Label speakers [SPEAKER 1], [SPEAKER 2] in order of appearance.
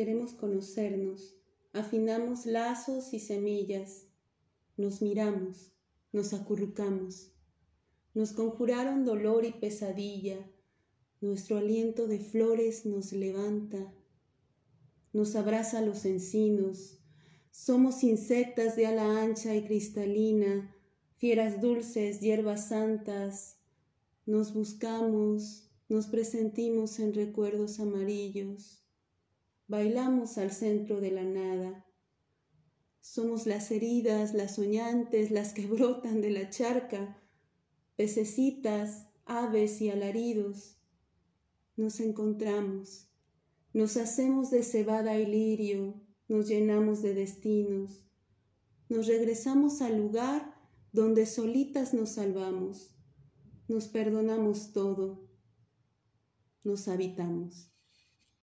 [SPEAKER 1] queremos conocernos, afinamos lazos y semillas, nos miramos, nos acurrucamos, nos conjuraron dolor y pesadilla, nuestro aliento de flores nos levanta, nos abraza los encinos, somos insectas de ala ancha y cristalina, fieras dulces, hierbas santas, nos buscamos, nos presentimos en recuerdos amarillos, bailamos al centro de la nada. Somos las heridas, las soñantes, las que brotan de la charca, pececitas, aves y alaridos. Nos encontramos, nos hacemos de cebada y lirio, nos llenamos de destinos, nos regresamos al lugar donde solitas nos salvamos, nos perdonamos todo, nos habitamos.